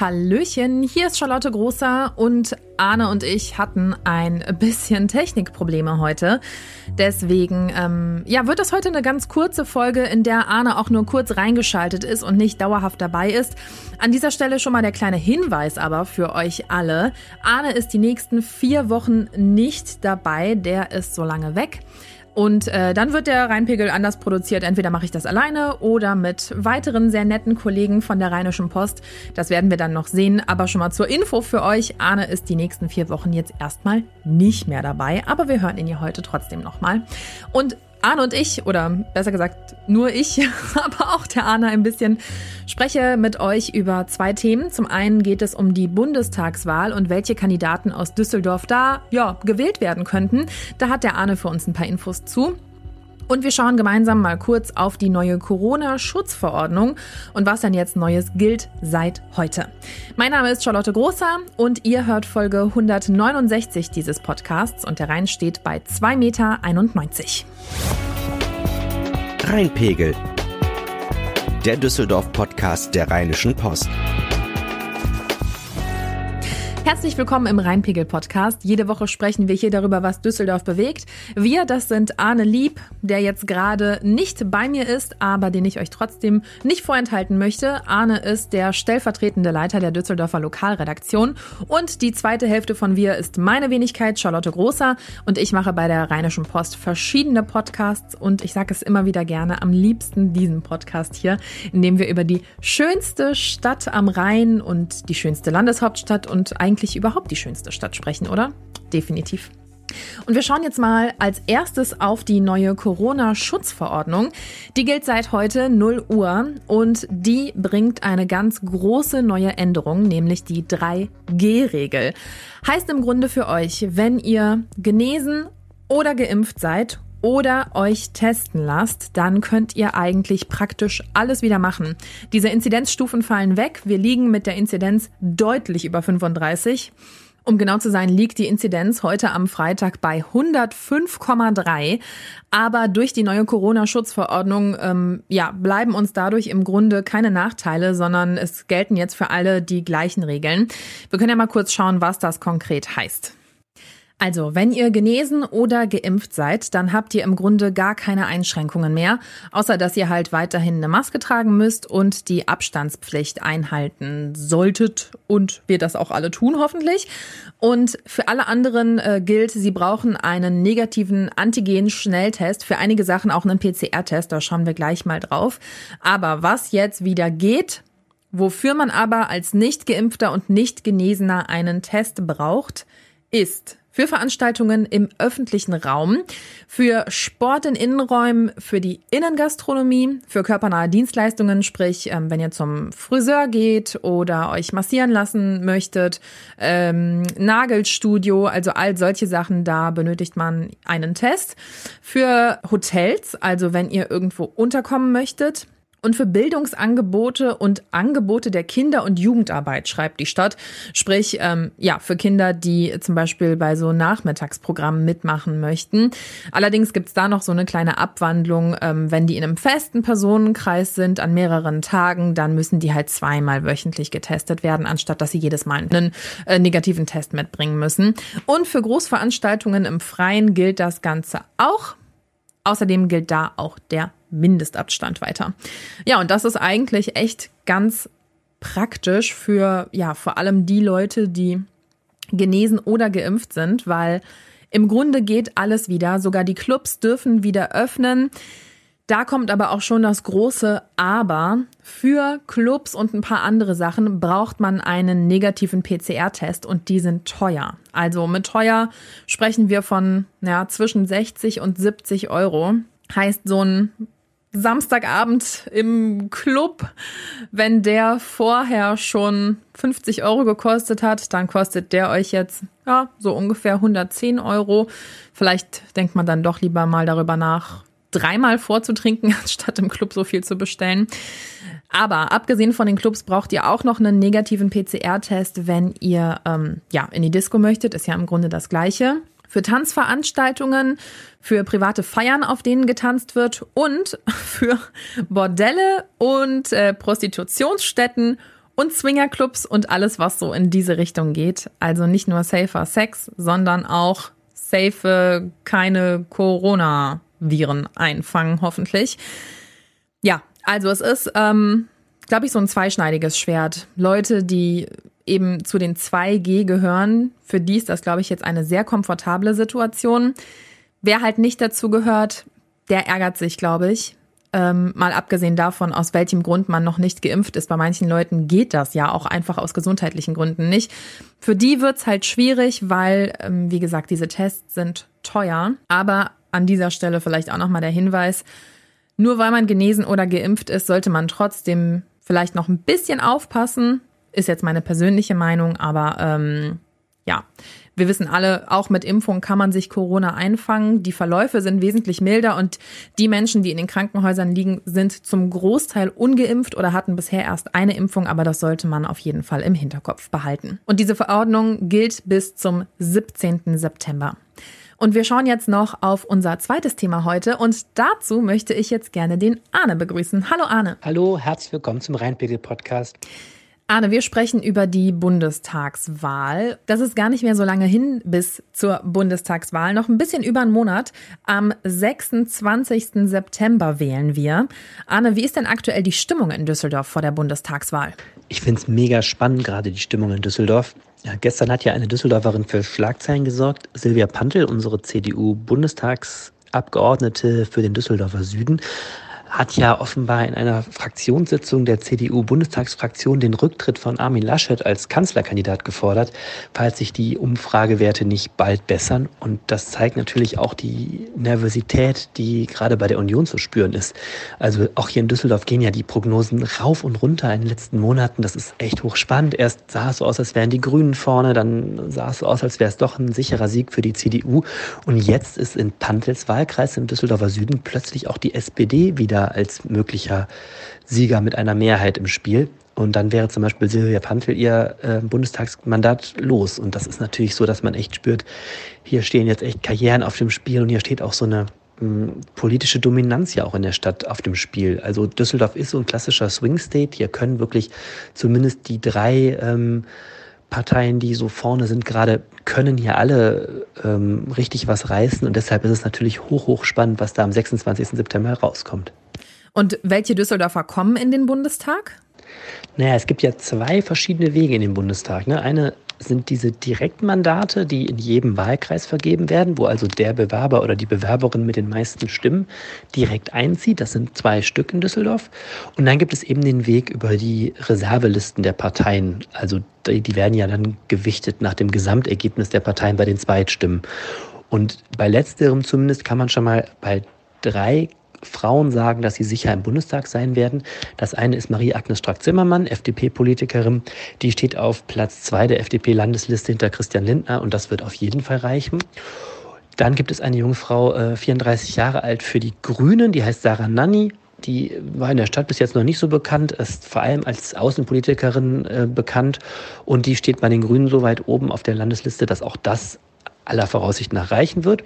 Hallöchen, hier ist Charlotte Großer und Arne und ich hatten ein bisschen Technikprobleme heute. Deswegen ähm, ja, wird das heute eine ganz kurze Folge, in der Arne auch nur kurz reingeschaltet ist und nicht dauerhaft dabei ist. An dieser Stelle schon mal der kleine Hinweis aber für euch alle. Arne ist die nächsten vier Wochen nicht dabei, der ist so lange weg. Und äh, dann wird der Rheinpegel anders produziert. Entweder mache ich das alleine oder mit weiteren sehr netten Kollegen von der Rheinischen Post. Das werden wir dann noch sehen. Aber schon mal zur Info für euch. Arne ist die nächsten vier Wochen jetzt erstmal nicht mehr dabei. Aber wir hören ihn hier heute trotzdem nochmal. Und Arne und ich, oder besser gesagt nur ich, aber auch der Arne ein bisschen, spreche mit euch über zwei Themen. Zum einen geht es um die Bundestagswahl und welche Kandidaten aus Düsseldorf da ja, gewählt werden könnten. Da hat der Arne für uns ein paar Infos zu. Und wir schauen gemeinsam mal kurz auf die neue Corona-Schutzverordnung und was dann jetzt Neues gilt seit heute. Mein Name ist Charlotte Großer und ihr hört Folge 169 dieses Podcasts und der Rhein steht bei 2,91 Meter. Rheinpegel. Der Düsseldorf-Podcast der Rheinischen Post. Herzlich willkommen im Rheinpegel-Podcast. Jede Woche sprechen wir hier darüber, was Düsseldorf bewegt. Wir, das sind Arne Lieb, der jetzt gerade nicht bei mir ist, aber den ich euch trotzdem nicht vorenthalten möchte. Arne ist der stellvertretende Leiter der Düsseldorfer Lokalredaktion. Und die zweite Hälfte von wir ist meine Wenigkeit, Charlotte Großer. Und ich mache bei der Rheinischen Post verschiedene Podcasts. Und ich sage es immer wieder gerne, am liebsten diesen Podcast hier, in dem wir über die schönste Stadt am Rhein und die schönste Landeshauptstadt und eigentlich eigentlich überhaupt die schönste Stadt sprechen, oder? Definitiv. Und wir schauen jetzt mal als erstes auf die neue Corona-Schutzverordnung. Die gilt seit heute 0 Uhr und die bringt eine ganz große neue Änderung, nämlich die 3G-Regel. Heißt im Grunde für euch, wenn ihr genesen oder geimpft seid oder euch testen lasst, dann könnt ihr eigentlich praktisch alles wieder machen. Diese Inzidenzstufen fallen weg. Wir liegen mit der Inzidenz deutlich über 35. Um genau zu sein, liegt die Inzidenz heute am Freitag bei 105,3. Aber durch die neue Corona-Schutzverordnung ähm, ja, bleiben uns dadurch im Grunde keine Nachteile, sondern es gelten jetzt für alle die gleichen Regeln. Wir können ja mal kurz schauen, was das konkret heißt. Also, wenn ihr genesen oder geimpft seid, dann habt ihr im Grunde gar keine Einschränkungen mehr, außer dass ihr halt weiterhin eine Maske tragen müsst und die Abstandspflicht einhalten solltet und wir das auch alle tun hoffentlich. Und für alle anderen äh, gilt, sie brauchen einen negativen Antigen-Schnelltest, für einige Sachen auch einen PCR-Test, da schauen wir gleich mal drauf. Aber was jetzt wieder geht, wofür man aber als nicht geimpfter und nicht genesener einen Test braucht, ist für Veranstaltungen im öffentlichen Raum, für Sport in Innenräumen, für die Innengastronomie, für körpernahe Dienstleistungen, sprich, ähm, wenn ihr zum Friseur geht oder euch massieren lassen möchtet, ähm, Nagelstudio, also all solche Sachen, da benötigt man einen Test. Für Hotels, also wenn ihr irgendwo unterkommen möchtet, und für Bildungsangebote und Angebote der Kinder- und Jugendarbeit, schreibt die Stadt. Sprich, ähm, ja, für Kinder, die zum Beispiel bei so Nachmittagsprogrammen mitmachen möchten. Allerdings gibt's da noch so eine kleine Abwandlung. Ähm, wenn die in einem festen Personenkreis sind an mehreren Tagen, dann müssen die halt zweimal wöchentlich getestet werden, anstatt dass sie jedes Mal einen äh, negativen Test mitbringen müssen. Und für Großveranstaltungen im Freien gilt das Ganze auch. Außerdem gilt da auch der Mindestabstand weiter. Ja, und das ist eigentlich echt ganz praktisch für, ja, vor allem die Leute, die genesen oder geimpft sind, weil im Grunde geht alles wieder. Sogar die Clubs dürfen wieder öffnen. Da kommt aber auch schon das große Aber. Für Clubs und ein paar andere Sachen braucht man einen negativen PCR-Test und die sind teuer. Also mit teuer sprechen wir von ja, zwischen 60 und 70 Euro. Heißt, so ein Samstagabend im Club, wenn der vorher schon 50 Euro gekostet hat, dann kostet der euch jetzt ja so ungefähr 110 Euro. Vielleicht denkt man dann doch lieber mal darüber nach, dreimal vorzutrinken, anstatt im Club so viel zu bestellen. Aber abgesehen von den Clubs braucht ihr auch noch einen negativen PCR-Test, wenn ihr ähm, ja in die Disco möchtet. Ist ja im Grunde das Gleiche für Tanzveranstaltungen, für private Feiern, auf denen getanzt wird und für Bordelle und äh, Prostitutionsstätten und Swingerclubs und alles, was so in diese Richtung geht. Also nicht nur safer Sex, sondern auch safe keine Corona-Viren einfangen, hoffentlich. Ja, also es ist, ähm, glaube ich, so ein zweischneidiges Schwert. Leute, die eben zu den 2G gehören, für die ist das, glaube ich, jetzt eine sehr komfortable Situation. Wer halt nicht dazu gehört, der ärgert sich, glaube ich. Ähm, mal abgesehen davon, aus welchem Grund man noch nicht geimpft ist. Bei manchen Leuten geht das ja auch einfach aus gesundheitlichen Gründen nicht. Für die wird's halt schwierig, weil, ähm, wie gesagt, diese Tests sind teuer. Aber an dieser Stelle vielleicht auch nochmal der Hinweis, nur weil man genesen oder geimpft ist, sollte man trotzdem vielleicht noch ein bisschen aufpassen. Ist jetzt meine persönliche Meinung, aber ähm, ja, wir wissen alle, auch mit Impfung kann man sich Corona einfangen. Die Verläufe sind wesentlich milder und die Menschen, die in den Krankenhäusern liegen, sind zum Großteil ungeimpft oder hatten bisher erst eine Impfung, aber das sollte man auf jeden Fall im Hinterkopf behalten. Und diese Verordnung gilt bis zum 17. September. Und wir schauen jetzt noch auf unser zweites Thema heute und dazu möchte ich jetzt gerne den Arne begrüßen. Hallo Arne. Hallo, herzlich willkommen zum Rheinpegel Podcast. Arne, wir sprechen über die Bundestagswahl. Das ist gar nicht mehr so lange hin bis zur Bundestagswahl. Noch ein bisschen über einen Monat. Am 26. September wählen wir. Arne, wie ist denn aktuell die Stimmung in Düsseldorf vor der Bundestagswahl? Ich finde es mega spannend, gerade die Stimmung in Düsseldorf. Ja, gestern hat ja eine Düsseldorferin für Schlagzeilen gesorgt. Silvia Pantel, unsere CDU-Bundestagsabgeordnete für den Düsseldorfer Süden, hat ja offenbar in einer Fraktionssitzung der CDU-Bundestagsfraktion den Rücktritt von Armin Laschet als Kanzlerkandidat gefordert, falls sich die Umfragewerte nicht bald bessern. Und das zeigt natürlich auch die Nervosität, die gerade bei der Union zu spüren ist. Also auch hier in Düsseldorf gehen ja die Prognosen rauf und runter in den letzten Monaten. Das ist echt hochspannend. Erst sah es so aus, als wären die Grünen vorne, dann sah es so aus, als wäre es doch ein sicherer Sieg für die CDU. Und jetzt ist in Pantels Wahlkreis im Düsseldorfer Süden plötzlich auch die SPD wieder wieder als möglicher Sieger mit einer Mehrheit im Spiel. Und dann wäre zum Beispiel Silvia Pantel ihr äh, Bundestagsmandat los. Und das ist natürlich so, dass man echt spürt, hier stehen jetzt echt Karrieren auf dem Spiel und hier steht auch so eine hm, politische Dominanz ja auch in der Stadt auf dem Spiel. Also Düsseldorf ist so ein klassischer Swing State. Hier können wirklich zumindest die drei ähm, Parteien, die so vorne sind, gerade können hier alle ähm, richtig was reißen. Und deshalb ist es natürlich hoch, hoch spannend, was da am 26. September herauskommt. Und welche Düsseldorfer kommen in den Bundestag? Naja, es gibt ja zwei verschiedene Wege in den Bundestag. Ne? Eine sind diese Direktmandate, die in jedem Wahlkreis vergeben werden, wo also der Bewerber oder die Bewerberin mit den meisten Stimmen direkt einzieht. Das sind zwei Stück in Düsseldorf. Und dann gibt es eben den Weg über die Reservelisten der Parteien. Also die, die werden ja dann gewichtet nach dem Gesamtergebnis der Parteien bei den Zweitstimmen. Und bei letzterem zumindest kann man schon mal bei drei Frauen sagen, dass sie sicher im Bundestag sein werden. Das eine ist Marie-Agnes Strack-Zimmermann, FDP-Politikerin. Die steht auf Platz zwei der FDP-Landesliste hinter Christian Lindner und das wird auf jeden Fall reichen. Dann gibt es eine junge Frau, äh, 34 Jahre alt, für die Grünen, die heißt Sarah Nanni. Die war in der Stadt bis jetzt noch nicht so bekannt, ist vor allem als Außenpolitikerin äh, bekannt und die steht bei den Grünen so weit oben auf der Landesliste, dass auch das aller Voraussicht nach reichen wird.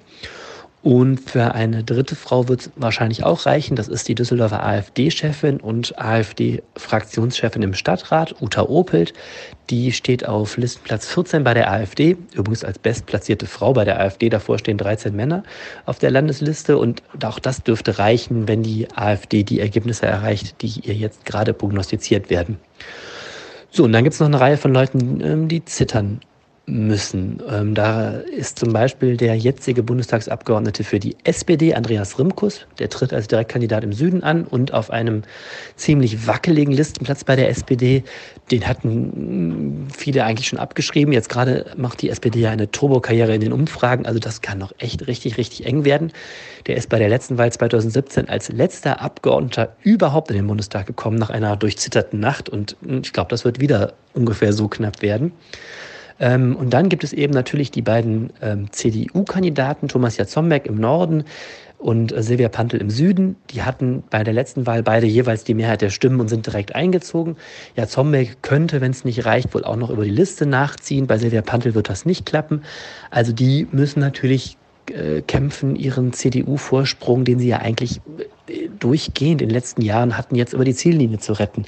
Und für eine dritte Frau wird es wahrscheinlich auch reichen. Das ist die Düsseldorfer AfD-Chefin und AfD-Fraktionschefin im Stadtrat, Uta Opelt. Die steht auf Listenplatz 14 bei der AfD, übrigens als bestplatzierte Frau bei der AfD. Davor stehen 13 Männer auf der Landesliste. Und auch das dürfte reichen, wenn die AfD die Ergebnisse erreicht, die ihr jetzt gerade prognostiziert werden. So, und dann gibt es noch eine Reihe von Leuten, ähm, die zittern müssen. Ähm, da ist zum Beispiel der jetzige Bundestagsabgeordnete für die SPD, Andreas Rimkus, der tritt als Direktkandidat im Süden an und auf einem ziemlich wackeligen Listenplatz bei der SPD. Den hatten viele eigentlich schon abgeschrieben. Jetzt gerade macht die SPD ja eine Turbokarriere in den Umfragen. Also das kann noch echt richtig, richtig eng werden. Der ist bei der letzten Wahl 2017 als letzter Abgeordneter überhaupt in den Bundestag gekommen nach einer durchzitterten Nacht. Und ich glaube, das wird wieder ungefähr so knapp werden. Ähm, und dann gibt es eben natürlich die beiden ähm, CDU-Kandidaten, Thomas Jatzombeck im Norden und äh, Silvia Pantel im Süden. Die hatten bei der letzten Wahl beide jeweils die Mehrheit der Stimmen und sind direkt eingezogen. Jatzombeck könnte, wenn es nicht reicht, wohl auch noch über die Liste nachziehen. Bei Silvia Pantel wird das nicht klappen. Also die müssen natürlich äh, kämpfen, ihren CDU-Vorsprung, den sie ja eigentlich äh, durchgehend in den letzten Jahren hatten, jetzt über die Ziellinie zu retten.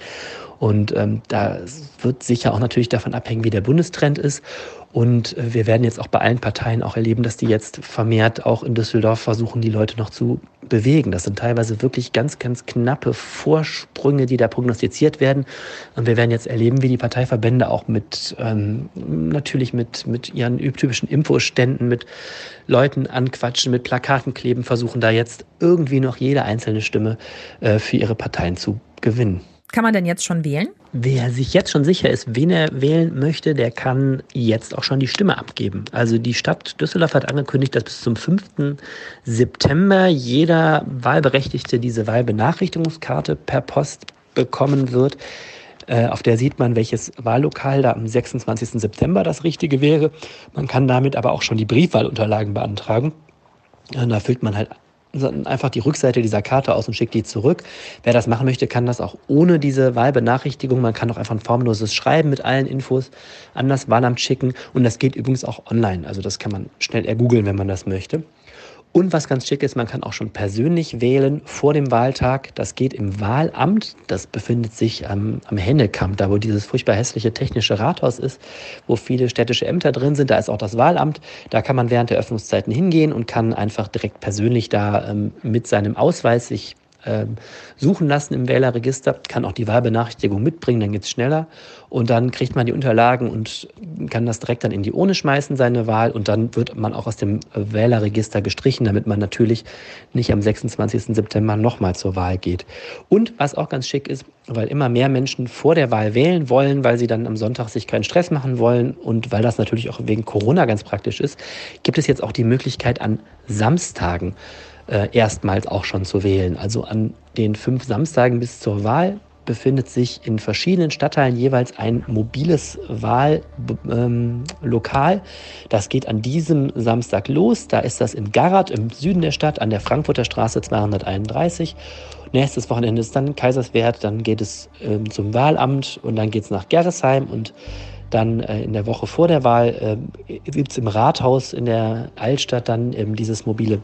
Und ähm, da wird sicher auch natürlich davon abhängen, wie der Bundestrend ist. Und äh, wir werden jetzt auch bei allen Parteien auch erleben, dass die jetzt vermehrt auch in Düsseldorf versuchen, die Leute noch zu bewegen. Das sind teilweise wirklich ganz, ganz knappe Vorsprünge, die da prognostiziert werden. Und wir werden jetzt erleben, wie die Parteiverbände auch mit ähm, natürlich mit, mit ihren typischen Infoständen, mit Leuten anquatschen, mit Plakaten kleben, versuchen da jetzt irgendwie noch jede einzelne Stimme äh, für ihre Parteien zu gewinnen. Kann man denn jetzt schon wählen? Wer sich jetzt schon sicher ist, wen er wählen möchte, der kann jetzt auch schon die Stimme abgeben. Also die Stadt Düsseldorf hat angekündigt, dass bis zum 5. September jeder Wahlberechtigte diese Wahlbenachrichtigungskarte per Post bekommen wird. Äh, auf der sieht man, welches Wahllokal da am 26. September das richtige wäre. Man kann damit aber auch schon die Briefwahlunterlagen beantragen. Da füllt man halt einfach die Rückseite dieser Karte aus und schickt die zurück. Wer das machen möchte, kann das auch ohne diese Wahlbenachrichtigung. Man kann auch einfach ein formloses Schreiben mit allen Infos an das Wahlamt schicken. Und das geht übrigens auch online. Also das kann man schnell ergoogeln, wenn man das möchte. Und was ganz schick ist, man kann auch schon persönlich wählen vor dem Wahltag. Das geht im Wahlamt. Das befindet sich am, am Hennekamp, da wo dieses furchtbar hässliche technische Rathaus ist, wo viele städtische Ämter drin sind. Da ist auch das Wahlamt. Da kann man während der Öffnungszeiten hingehen und kann einfach direkt persönlich da ähm, mit seinem Ausweis sich suchen lassen im Wählerregister, kann auch die Wahlbenachrichtigung mitbringen, dann geht es schneller. Und dann kriegt man die Unterlagen und kann das direkt dann in die Urne schmeißen, seine Wahl. Und dann wird man auch aus dem Wählerregister gestrichen, damit man natürlich nicht am 26. September nochmal zur Wahl geht. Und was auch ganz schick ist, weil immer mehr Menschen vor der Wahl wählen wollen, weil sie dann am Sonntag sich keinen Stress machen wollen und weil das natürlich auch wegen Corona ganz praktisch ist, gibt es jetzt auch die Möglichkeit an Samstagen äh, erstmals auch schon zu wählen. Also an den fünf Samstagen bis zur Wahl befindet sich in verschiedenen Stadtteilen jeweils ein mobiles Wahllokal. Das geht an diesem Samstag los. Da ist das in Garat im Süden der Stadt an der Frankfurter Straße 231. Nächstes Wochenende ist dann Kaiserswerth, dann geht es ähm, zum Wahlamt und dann geht es nach Gerresheim und dann äh, in der Woche vor der Wahl äh, gibt es im Rathaus in der Altstadt dann ähm, dieses mobile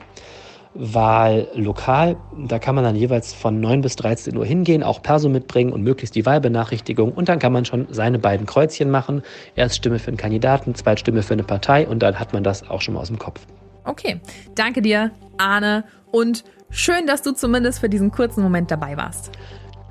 Wahllokal. Da kann man dann jeweils von 9 bis 13 Uhr hingehen, auch Perso mitbringen und möglichst die Wahlbenachrichtigung. Und dann kann man schon seine beiden Kreuzchen machen. Erst Stimme für einen Kandidaten, Zweitstimme für eine Partei und dann hat man das auch schon mal aus dem Kopf. Okay, danke dir, Arne. Und schön, dass du zumindest für diesen kurzen Moment dabei warst.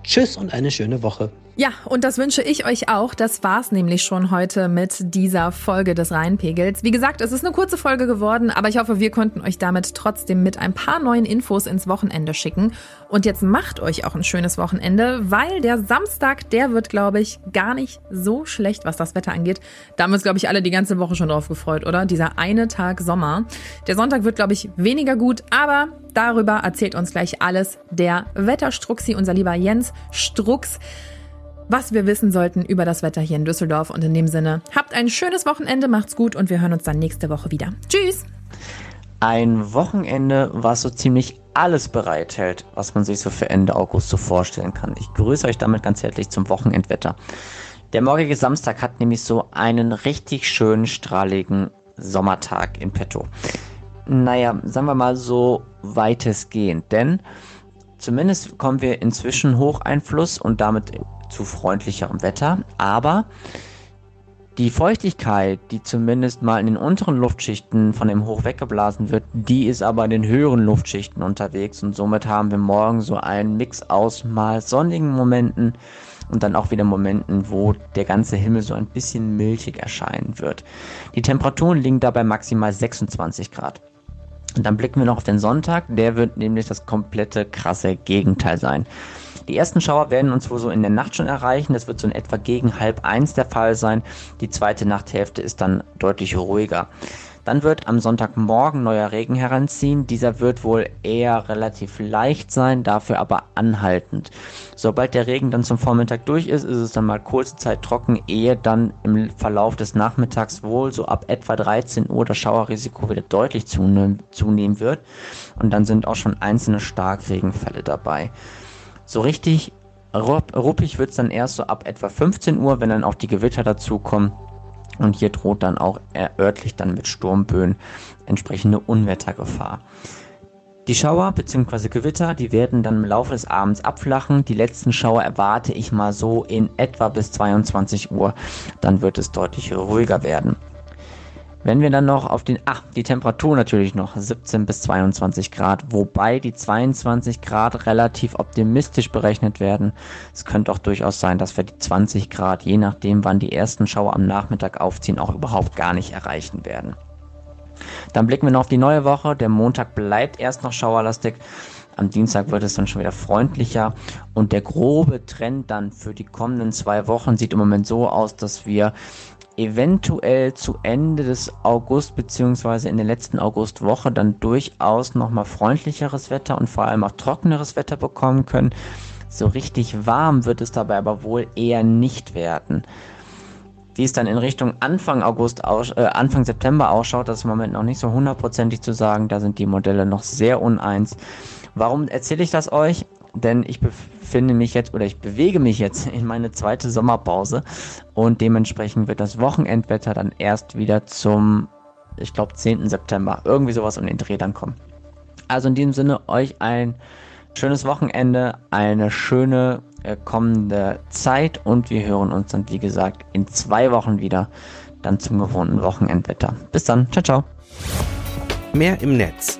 Tschüss und eine schöne Woche. Ja, und das wünsche ich euch auch. Das war's nämlich schon heute mit dieser Folge des Rheinpegels. Wie gesagt, es ist eine kurze Folge geworden, aber ich hoffe, wir konnten euch damit trotzdem mit ein paar neuen Infos ins Wochenende schicken. Und jetzt macht euch auch ein schönes Wochenende, weil der Samstag, der wird, glaube ich, gar nicht so schlecht, was das Wetter angeht. Da haben uns, glaube ich, alle die ganze Woche schon drauf gefreut, oder? Dieser eine Tag Sommer. Der Sonntag wird, glaube ich, weniger gut, aber darüber erzählt uns gleich alles der Wetterstruxi, unser lieber Jens Strux was wir wissen sollten über das Wetter hier in Düsseldorf. Und in dem Sinne, habt ein schönes Wochenende, macht's gut und wir hören uns dann nächste Woche wieder. Tschüss! Ein Wochenende, was so ziemlich alles bereithält, was man sich so für Ende August so vorstellen kann. Ich grüße euch damit ganz herzlich zum Wochenendwetter. Der morgige Samstag hat nämlich so einen richtig schönen, strahligen Sommertag in petto. Naja, sagen wir mal so weitestgehend, denn zumindest kommen wir inzwischen Hocheinfluss und damit zu freundlicherem Wetter, aber die Feuchtigkeit, die zumindest mal in den unteren Luftschichten von dem Hoch weggeblasen wird, die ist aber in den höheren Luftschichten unterwegs und somit haben wir morgen so einen Mix aus mal sonnigen Momenten und dann auch wieder Momenten, wo der ganze Himmel so ein bisschen milchig erscheinen wird. Die Temperaturen liegen dabei maximal 26 Grad. Und dann blicken wir noch auf den Sonntag, der wird nämlich das komplette krasse Gegenteil sein. Die ersten Schauer werden uns wohl so in der Nacht schon erreichen. Das wird so in etwa gegen halb eins der Fall sein. Die zweite Nachthälfte ist dann deutlich ruhiger. Dann wird am Sonntagmorgen neuer Regen heranziehen. Dieser wird wohl eher relativ leicht sein, dafür aber anhaltend. Sobald der Regen dann zum Vormittag durch ist, ist es dann mal kurze Zeit trocken, ehe dann im Verlauf des Nachmittags wohl so ab etwa 13 Uhr das Schauerrisiko wieder deutlich zunehmen wird. Und dann sind auch schon einzelne Starkregenfälle dabei. So richtig ruppig wird es dann erst so ab etwa 15 Uhr, wenn dann auch die Gewitter dazukommen. Und hier droht dann auch örtlich dann mit Sturmböen entsprechende Unwettergefahr. Die Schauer bzw. Gewitter, die werden dann im Laufe des Abends abflachen. Die letzten Schauer erwarte ich mal so in etwa bis 22 Uhr. Dann wird es deutlich ruhiger werden. Wenn wir dann noch auf den, ach, die Temperatur natürlich noch 17 bis 22 Grad, wobei die 22 Grad relativ optimistisch berechnet werden. Es könnte auch durchaus sein, dass wir die 20 Grad, je nachdem wann die ersten Schauer am Nachmittag aufziehen, auch überhaupt gar nicht erreichen werden. Dann blicken wir noch auf die neue Woche. Der Montag bleibt erst noch schauerlastig. Am Dienstag wird es dann schon wieder freundlicher und der grobe Trend dann für die kommenden zwei Wochen sieht im Moment so aus, dass wir eventuell zu Ende des August beziehungsweise in der letzten Augustwoche dann durchaus nochmal freundlicheres Wetter und vor allem auch trockeneres Wetter bekommen können. So richtig warm wird es dabei aber wohl eher nicht werden. Wie es dann in Richtung Anfang August, aus, äh, Anfang September ausschaut, das ist im Moment noch nicht so hundertprozentig zu sagen. Da sind die Modelle noch sehr uneins. Warum erzähle ich das euch? denn ich befinde mich jetzt oder ich bewege mich jetzt in meine zweite Sommerpause und dementsprechend wird das Wochenendwetter dann erst wieder zum, ich glaube, 10. September, irgendwie sowas um den Dreh dann kommen. Also in diesem Sinne euch ein schönes Wochenende, eine schöne äh, kommende Zeit und wir hören uns dann, wie gesagt, in zwei Wochen wieder, dann zum gewohnten Wochenendwetter. Bis dann, ciao, ciao. Mehr im Netz